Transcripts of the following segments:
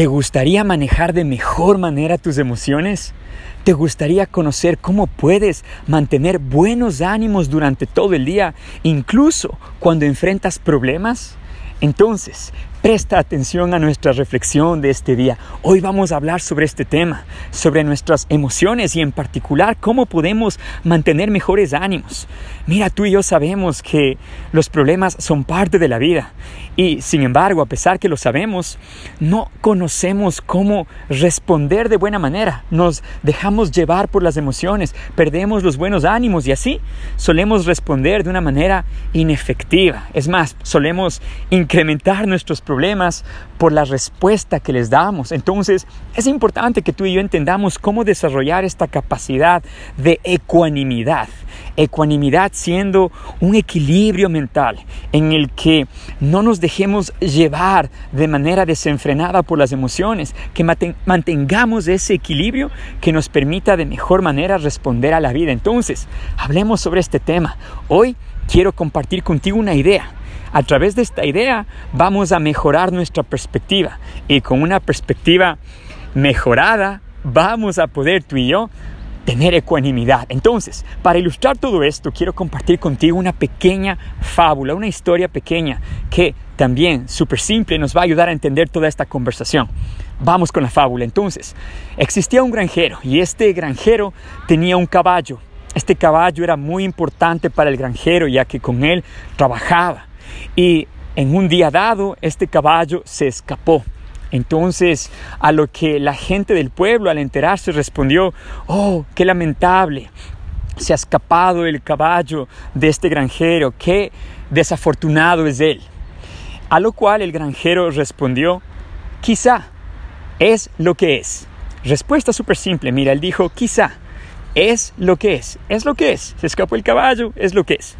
¿Te gustaría manejar de mejor manera tus emociones? ¿Te gustaría conocer cómo puedes mantener buenos ánimos durante todo el día, incluso cuando enfrentas problemas? Entonces, Presta atención a nuestra reflexión de este día. Hoy vamos a hablar sobre este tema, sobre nuestras emociones y en particular cómo podemos mantener mejores ánimos. Mira, tú y yo sabemos que los problemas son parte de la vida y sin embargo, a pesar que lo sabemos, no conocemos cómo responder de buena manera. Nos dejamos llevar por las emociones, perdemos los buenos ánimos y así solemos responder de una manera inefectiva. Es más, solemos incrementar nuestros problemas por la respuesta que les damos. Entonces, es importante que tú y yo entendamos cómo desarrollar esta capacidad de ecuanimidad. Ecuanimidad siendo un equilibrio mental en el que no nos dejemos llevar de manera desenfrenada por las emociones, que mantengamos ese equilibrio que nos permita de mejor manera responder a la vida. Entonces, hablemos sobre este tema. Hoy quiero compartir contigo una idea a través de esta idea vamos a mejorar nuestra perspectiva y con una perspectiva mejorada vamos a poder tú y yo tener ecuanimidad. Entonces, para ilustrar todo esto, quiero compartir contigo una pequeña fábula, una historia pequeña que también, súper simple, nos va a ayudar a entender toda esta conversación. Vamos con la fábula. Entonces, existía un granjero y este granjero tenía un caballo. Este caballo era muy importante para el granjero ya que con él trabajaba. Y en un día dado, este caballo se escapó. Entonces, a lo que la gente del pueblo al enterarse respondió, oh, qué lamentable, se ha escapado el caballo de este granjero, qué desafortunado es él. A lo cual el granjero respondió, quizá es lo que es. Respuesta súper simple, mira, él dijo, quizá es lo que es, es lo que es, se escapó el caballo, es lo que es.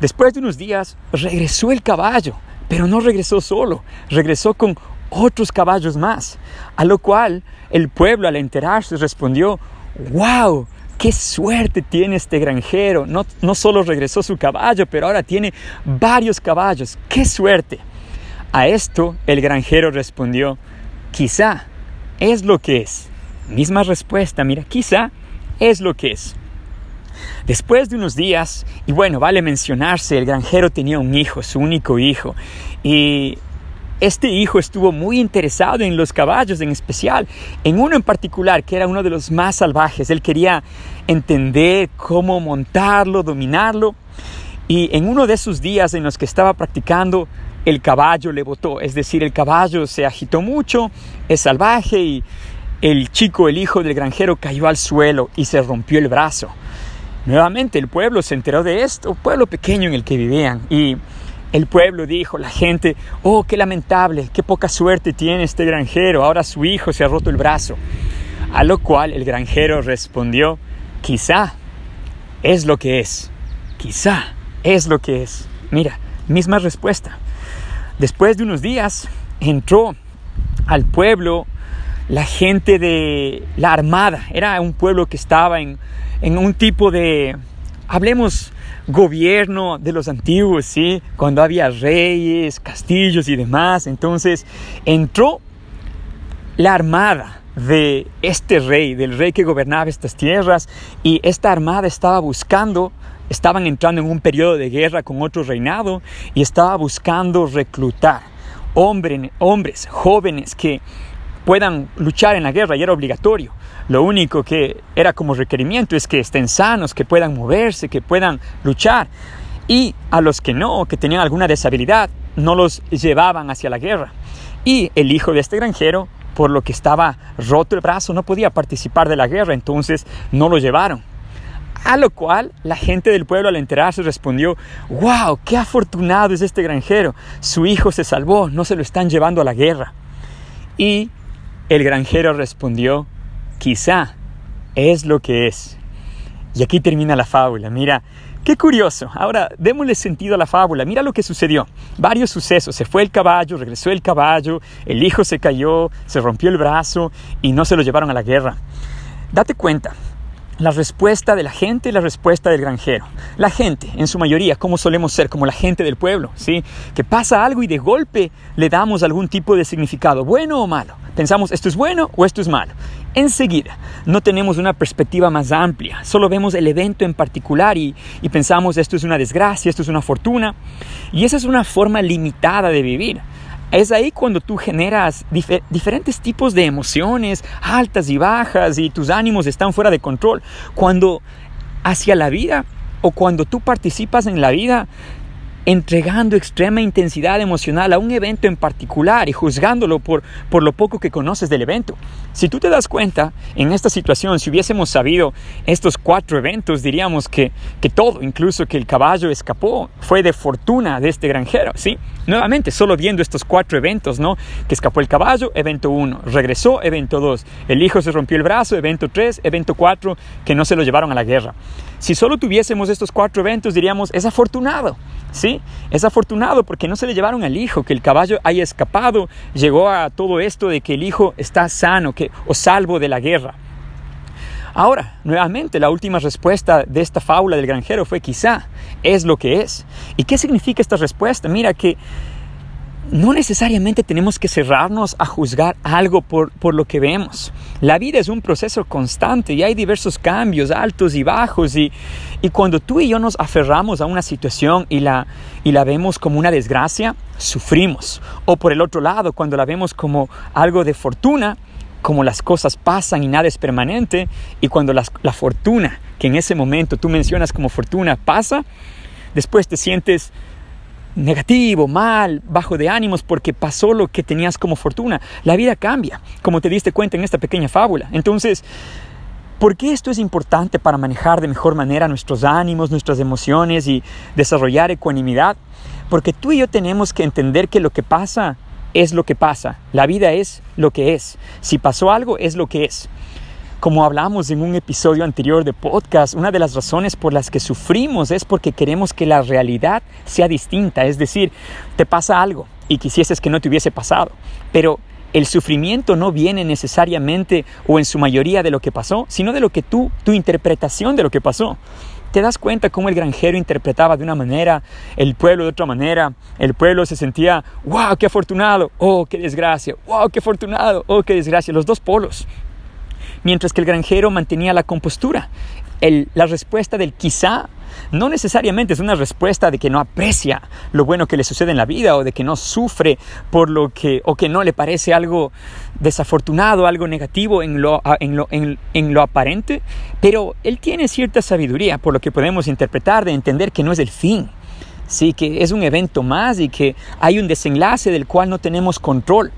Después de unos días regresó el caballo, pero no regresó solo, regresó con otros caballos más, a lo cual el pueblo al enterarse respondió, wow, qué suerte tiene este granjero, no, no solo regresó su caballo, pero ahora tiene varios caballos, qué suerte. A esto el granjero respondió, quizá es lo que es. Misma respuesta, mira, quizá es lo que es. Después de unos días, y bueno, vale mencionarse, el granjero tenía un hijo, su único hijo, y este hijo estuvo muy interesado en los caballos en especial, en uno en particular que era uno de los más salvajes. Él quería entender cómo montarlo, dominarlo. Y en uno de esos días en los que estaba practicando, el caballo le botó. Es decir, el caballo se agitó mucho, es salvaje y el chico, el hijo del granjero, cayó al suelo y se rompió el brazo. Nuevamente el pueblo se enteró de esto, pueblo pequeño en el que vivían, y el pueblo dijo, la gente, oh, qué lamentable, qué poca suerte tiene este granjero, ahora su hijo se ha roto el brazo. A lo cual el granjero respondió, quizá es lo que es, quizá es lo que es. Mira, misma respuesta. Después de unos días entró al pueblo la gente de la armada, era un pueblo que estaba en en un tipo de, hablemos, gobierno de los antiguos, ¿sí? Cuando había reyes, castillos y demás. Entonces entró la armada de este rey, del rey que gobernaba estas tierras, y esta armada estaba buscando, estaban entrando en un periodo de guerra con otro reinado, y estaba buscando reclutar hombres, hombres jóvenes que puedan luchar en la guerra, y era obligatorio. Lo único que era como requerimiento es que estén sanos, que puedan moverse, que puedan luchar. Y a los que no, que tenían alguna deshabilidad, no los llevaban hacia la guerra. Y el hijo de este granjero, por lo que estaba roto el brazo, no podía participar de la guerra, entonces no lo llevaron. A lo cual la gente del pueblo al enterarse respondió, wow, qué afortunado es este granjero, su hijo se salvó, no se lo están llevando a la guerra. Y el granjero respondió, quizá es lo que es. Y aquí termina la fábula. Mira, qué curioso. Ahora, démosle sentido a la fábula. Mira lo que sucedió. Varios sucesos. Se fue el caballo, regresó el caballo, el hijo se cayó, se rompió el brazo y no se lo llevaron a la guerra. Date cuenta, la respuesta de la gente y la respuesta del granjero. La gente, en su mayoría, como solemos ser, como la gente del pueblo, ¿sí? Que pasa algo y de golpe le damos algún tipo de significado, bueno o malo. Pensamos, esto es bueno o esto es malo. Enseguida, no tenemos una perspectiva más amplia, solo vemos el evento en particular y, y pensamos, esto es una desgracia, esto es una fortuna. Y esa es una forma limitada de vivir. Es ahí cuando tú generas diferentes tipos de emociones, altas y bajas, y tus ánimos están fuera de control. Cuando hacia la vida o cuando tú participas en la vida, entregando extrema intensidad emocional a un evento en particular y juzgándolo por, por lo poco que conoces del evento. Si tú te das cuenta, en esta situación, si hubiésemos sabido estos cuatro eventos, diríamos que, que todo, incluso que el caballo escapó, fue de fortuna de este granjero, ¿sí? Nuevamente, solo viendo estos cuatro eventos, ¿no? Que escapó el caballo, evento 1, regresó, evento 2, el hijo se rompió el brazo, evento 3, evento 4, que no se lo llevaron a la guerra. Si solo tuviésemos estos cuatro eventos, diríamos, es afortunado. ¿sí? Es afortunado porque no se le llevaron al hijo, que el caballo haya escapado, llegó a todo esto de que el hijo está sano que, o salvo de la guerra. Ahora, nuevamente, la última respuesta de esta fábula del granjero fue quizá, es lo que es. ¿Y qué significa esta respuesta? Mira que no necesariamente tenemos que cerrarnos a juzgar algo por, lo que vemos. La vida es un proceso constante y hay diversos cambios, altos y bajos. Y, cuando tú y yo nos aferramos a una situación y la, y la vemos como una desgracia, sufrimos. O por el otro lado, cuando la vemos como algo de fortuna, como las cosas pasan y nada es permanente, y cuando la fortuna, que en ese momento tú mencionas como fortuna, pasa, después te sientes negativo, mal, bajo de ánimos porque pasó lo que tenías como fortuna. La vida cambia, como te diste cuenta en esta pequeña fábula. Entonces, ¿por qué esto es importante para manejar de mejor manera nuestros ánimos, nuestras emociones y desarrollar ecuanimidad? Porque tú y yo tenemos que entender que lo que pasa es lo que pasa. La vida es lo que es. Si pasó algo, es lo que es. Como hablamos en un episodio anterior de podcast, una de las razones por las que sufrimos es porque queremos que la realidad sea distinta. Es decir, te pasa algo y quisieses que no te hubiese pasado. Pero el sufrimiento no viene necesariamente o en su mayoría de lo que pasó, sino de lo que tú, tu interpretación de lo que pasó. ¿Te das cuenta cómo el granjero interpretaba de una manera, el pueblo de otra manera? El pueblo se sentía, wow, qué afortunado, oh, qué desgracia, wow, qué afortunado, oh, qué desgracia. Los dos polos mientras que el granjero mantenía la compostura. la respuesta del quizá no necesariamente es una respuesta de que no aprecia lo bueno que le sucede en la vida o de que no sufre por lo que o que no le parece algo desafortunado, algo negativo en lo, en lo, en lo aparente, pero él tiene cierta sabiduría por lo que podemos interpretar de entender que no es el fin, sí, que es un evento más y que hay un desenlace del cual no tenemos control.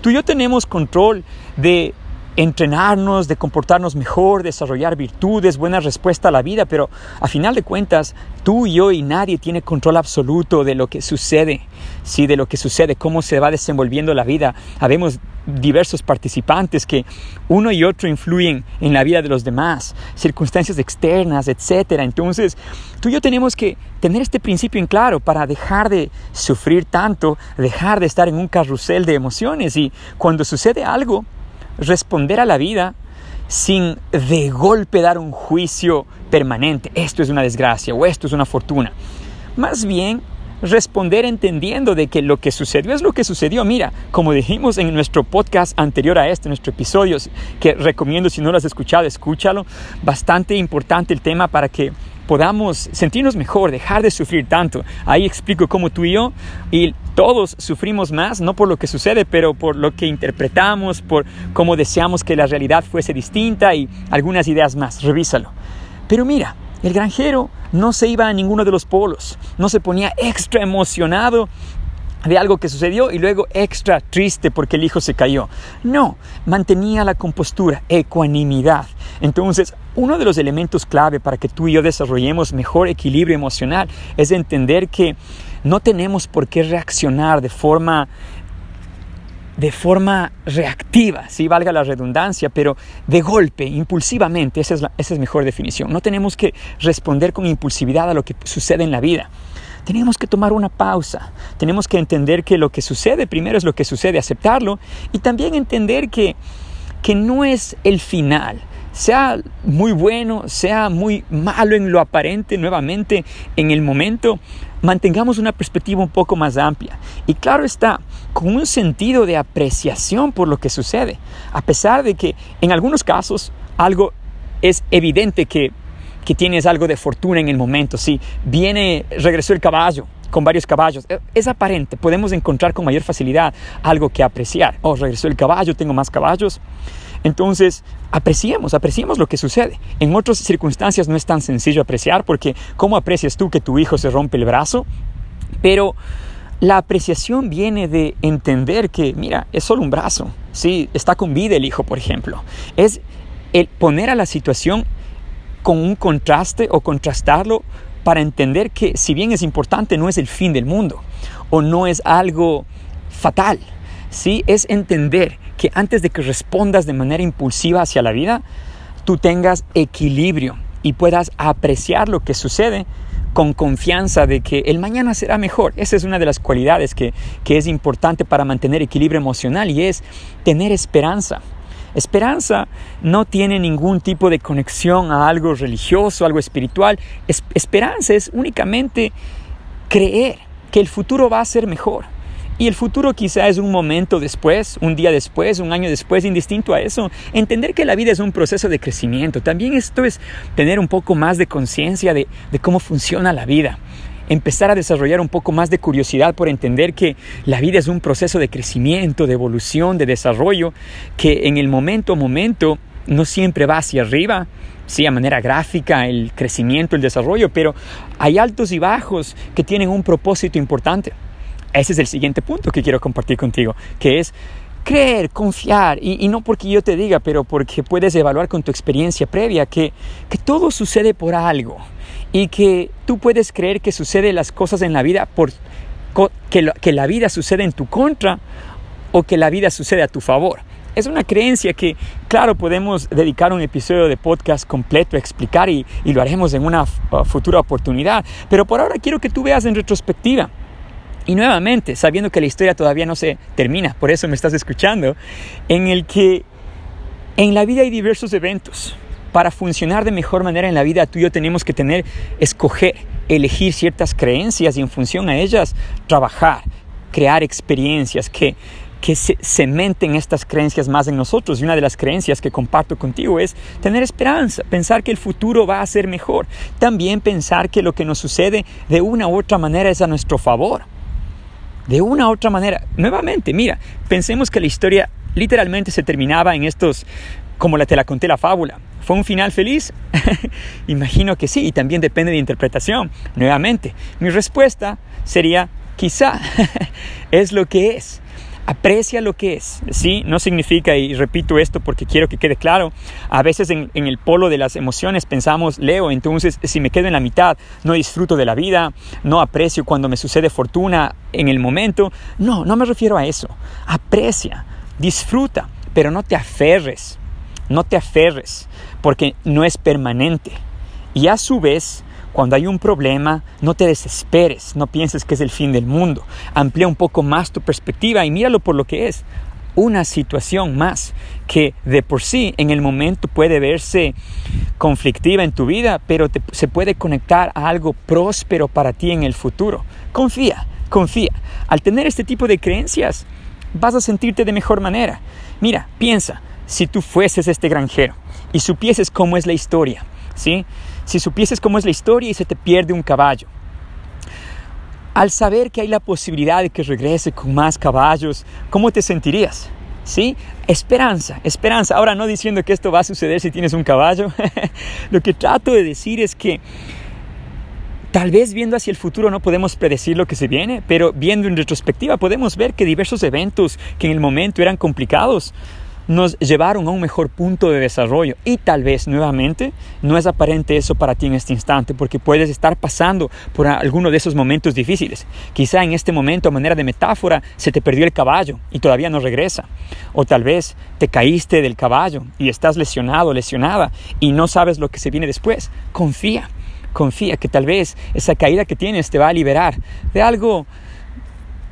Tú y yo tenemos control de entrenarnos, de comportarnos mejor, desarrollar virtudes, buena respuesta a la vida, pero a final de cuentas, tú y yo y nadie tiene control absoluto de lo que sucede, sí, de lo que sucede, cómo se va desenvolviendo la vida. Habemos diversos participantes que uno y otro influyen en la vida de los demás, circunstancias externas, etcétera. Entonces, tú y yo tenemos que tener este principio en claro para dejar de sufrir tanto, dejar de estar en un carrusel de emociones y cuando sucede algo, responder a la vida sin de golpe dar un juicio permanente, esto es una desgracia o esto es una fortuna. Más bien responder entendiendo de que lo que sucedió es lo que sucedió. Mira, como dijimos en nuestro podcast anterior a este, nuestro episodio, que recomiendo si no lo has escuchado, escúchalo. Bastante importante el tema para que podamos sentirnos mejor, dejar de sufrir tanto. Ahí explico cómo tú y yo y todos sufrimos más, no por lo que sucede, pero por lo que interpretamos, por cómo deseamos que la realidad fuese distinta y algunas ideas más. Revísalo. Pero mira, el granjero no se iba a ninguno de los polos, no se ponía extra emocionado de algo que sucedió y luego extra triste porque el hijo se cayó. No, mantenía la compostura, ecuanimidad. Entonces, uno de los elementos clave para que tú y yo desarrollemos mejor equilibrio emocional es entender que no tenemos por qué reaccionar de forma de forma reactiva, si valga la redundancia, pero de golpe, impulsivamente, esa es, la, esa es mejor definición. No tenemos que responder con impulsividad a lo que sucede en la vida tenemos que tomar una pausa. Tenemos que entender que lo que sucede primero es lo que sucede, aceptarlo y también entender que, que no es el final, sea muy bueno, sea muy malo en lo aparente, nuevamente en el momento, mantengamos una perspectiva un poco más amplia. Y claro está, con un sentido de apreciación por lo que sucede, a pesar de que en algunos casos algo es evidente que, que tienes algo de fortuna en el momento. Si viene, regresó el caballo con varios caballos, e, es aparente, podemos encontrar con mayor facilidad algo que apreciar. Oh, regresó el caballo, tengo más caballos. Entonces, apreciemos, apreciemos lo que sucede. En otras circunstancias no es tan sencillo apreciar porque ¿cómo aprecias tú que tu hijo se rompe el brazo? Pero la apreciación viene de entender que, mira, es solo un brazo, sí, está con vida el hijo, por ejemplo. Es el poner a la situación con un contraste o contrastarlo para entender que si bien es importante, no es el fin del mundo o no es algo fatal. Sí, es entender que antes de que respondas de manera impulsiva hacia la vida, tú tengas equilibrio y puedas apreciar lo que sucede con confianza de que el mañana será mejor. Esa es una de las cualidades que, que es importante para mantener equilibrio emocional y es tener esperanza. Esperanza no tiene ningún tipo de conexión a algo religioso, algo espiritual. esperanza es únicamente creer que el futuro va a ser mejor. Y el futuro quizá es un momento después, un día después, un año después, indistinto a eso. Entender que la vida es un proceso de crecimiento. También esto es tener un poco más de conciencia de, cómo funciona la vida empezar a desarrollar un poco más de curiosidad por entender que la vida es un proceso de crecimiento, de evolución, de desarrollo, que en el momento a momento no siempre va hacia arriba, sí, a manera gráfica, el crecimiento, el desarrollo, pero hay altos y bajos que tienen un propósito importante. Ese es el siguiente punto que quiero compartir contigo, que es creer, confiar, y, no porque yo te diga, pero porque puedes evaluar con tu experiencia previa que, todo sucede por algo y que tú puedes creer que sucede las cosas en la vida por que, la vida sucede en tu contra o que la vida sucede a tu favor. Es una creencia que, claro, podemos dedicar un episodio de podcast completo a explicar y, y lo haremos en una uh, futura oportunidad. Pero por ahora quiero que tú veas en retrospectiva. Y nuevamente, sabiendo que la historia todavía no se termina, por eso me estás escuchando, en el que en la vida hay diversos eventos para funcionar de mejor manera en la vida, tú y yo tenemos que tener, escoger, elegir ciertas creencias y en función a ellas trabajar, crear experiencias que, que se cementen estas creencias más en nosotros. Y una de las creencias que comparto contigo es tener esperanza, pensar que el futuro va a ser mejor. También pensar que lo que nos sucede de una u otra manera es a nuestro favor. De una u otra manera. Nuevamente, mira, pensemos que la historia literalmente se terminaba en estos, como la, te la conté la fábula, ¿Fue un final feliz? Imagino que sí, y también depende de interpretación. Nuevamente, mi respuesta sería quizá es lo que es. Aprecia lo que es. Sí, no significa, y repito esto porque quiero que quede claro, a veces en, el polo de las emociones pensamos, leo, entonces si me quedo en la mitad, no disfruto de la vida, no aprecio cuando me sucede fortuna en el momento. No, no me refiero a eso. Aprecia, disfruta, pero no te aferres. No te aferres porque no es permanente. Y a su vez, cuando hay un problema, no te desesperes, no pienses que es el fin del mundo. Amplía un poco más tu perspectiva y míralo por lo que es. Una situación más que de por sí en el momento puede verse conflictiva en tu vida, pero se puede conectar a algo próspero para ti en el futuro. Confía, confía. Al tener este tipo de creencias, vas a sentirte de mejor manera. Mira, piensa, si tú fueses este granjero y supieses cómo es la historia, ¿sí? Si supieses cómo es la historia y se te pierde un caballo, al saber que hay la posibilidad de que regrese con más caballos, ¿cómo te sentirías? ¿Sí? Esperanza, esperanza. Ahora no diciendo que esto va a suceder si tienes un caballo. Lo que trato de decir es que tal vez viendo hacia el futuro no podemos predecir lo que se viene, pero viendo en retrospectiva podemos ver que diversos eventos que en el momento eran complicados nos llevaron a un mejor punto de desarrollo. Y tal vez nuevamente no es aparente eso para ti en este instante, porque puedes estar pasando por alguno de esos momentos difíciles. Quizá en este momento, a manera de metáfora, se te perdió el caballo y todavía no regresa. O tal vez te caíste del caballo y estás lesionado, lesionada, y no sabes lo que se viene después. Confía, confía que tal vez esa caída que tienes te va a liberar de algo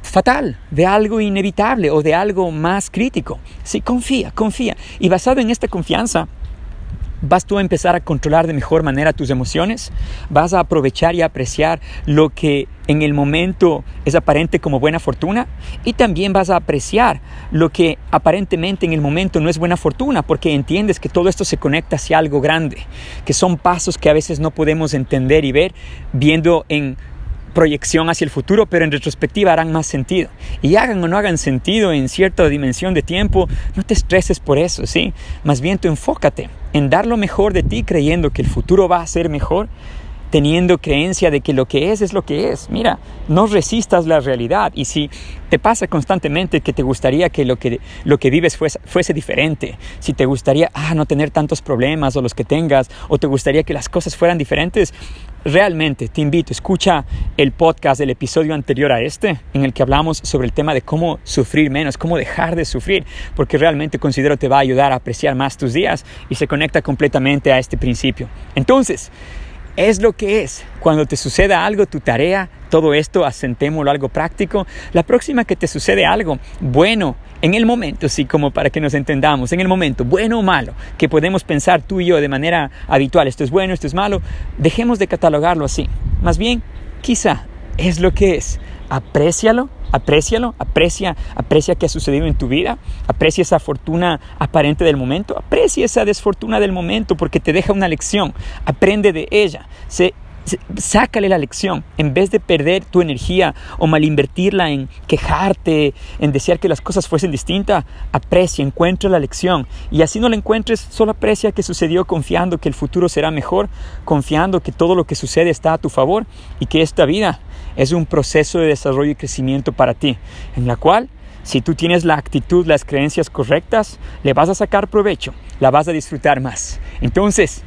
fatal, de algo inevitable o de algo más crítico. Sí, confía, confía. Y basado en esta confianza, vas tú a empezar a controlar de mejor manera tus emociones, vas a aprovechar y apreciar lo que en el momento es aparente como buena fortuna y también vas a apreciar lo que aparentemente en el momento no es buena fortuna porque entiendes que todo esto se conecta hacia algo grande, que son pasos que a veces no podemos entender y ver viendo en proyección hacia el futuro, pero en retrospectiva harán más sentido. Y hagan o no hagan sentido en cierta dimensión de tiempo, no te estreses por eso, ¿sí? Más bien tú enfócate en dar lo mejor de ti creyendo que el futuro va a ser mejor teniendo creencia de que lo que es es lo que es. Mira, no resistas la realidad y si te pasa constantemente que te gustaría que lo que, lo que vives fuese, fuese diferente, si te gustaría ah, no tener tantos problemas o los que tengas, o te gustaría que las cosas fueran diferentes, realmente te invito, escucha el podcast del episodio anterior a este, en el que hablamos sobre el tema de cómo sufrir menos, cómo dejar de sufrir, porque realmente considero te va a ayudar a apreciar más tus días y se conecta completamente a este principio. Entonces, es lo que es. Cuando te suceda algo, tu tarea, todo esto, asentémoslo algo práctico. La próxima que te sucede algo bueno, en el momento, sí, como para que nos entendamos, en el momento, bueno o malo, que podemos pensar tú y yo de manera habitual, esto es bueno, esto es malo, dejemos de catalogarlo así. Más bien, quizá es lo que es. Aprécialo Aprécialo, aprecia, aprecia qué ha sucedido en tu vida, aprecia esa fortuna aparente del momento, aprecia esa desfortuna del momento porque te deja una lección, aprende de ella, sácale la lección en vez de perder tu energía o malinvertirla en quejarte, en desear que las cosas fuesen distintas, aprecia, encuentra la lección y así no la encuentres, solo aprecia que sucedió confiando que el futuro será mejor, confiando que todo lo que sucede está a tu favor y que esta vida es un proceso de desarrollo y crecimiento para ti, en la cual si tú tienes la actitud, las creencias correctas, le vas a sacar provecho, la vas a disfrutar más. Entonces,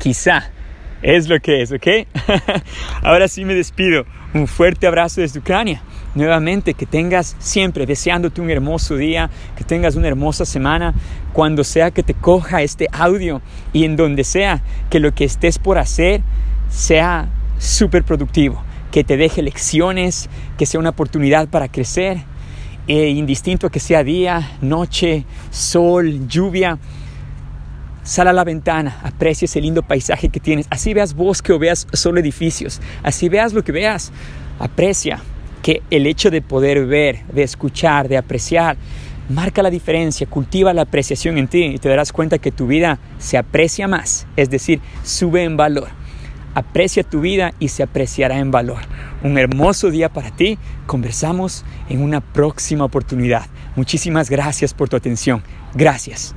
quizá es lo que es, ¿ok? Ahora sí me despido. Un fuerte abrazo desde Ucrania. Nuevamente, que tengas siempre deseándote un hermoso día, que tengas una hermosa semana, cuando sea que te coja este audio y en donde sea que lo que estés por hacer sea súper productivo que te deje lecciones, que sea una oportunidad para crecer, e indistinto que sea día, noche, sol, lluvia. Sal a la ventana, aprecia ese lindo paisaje que tienes. Así veas bosque o veas solo edificios. Así veas lo que veas. Aprecia que el hecho de poder ver, de escuchar, de apreciar, marca la diferencia, cultiva la apreciación en ti y te darás cuenta que tu vida se aprecia más, es decir, sube en valor. Aprecia tu vida y se apreciará en valor. Un hermoso día para ti. Conversamos en una próxima oportunidad. Muchísimas gracias por tu atención. Gracias.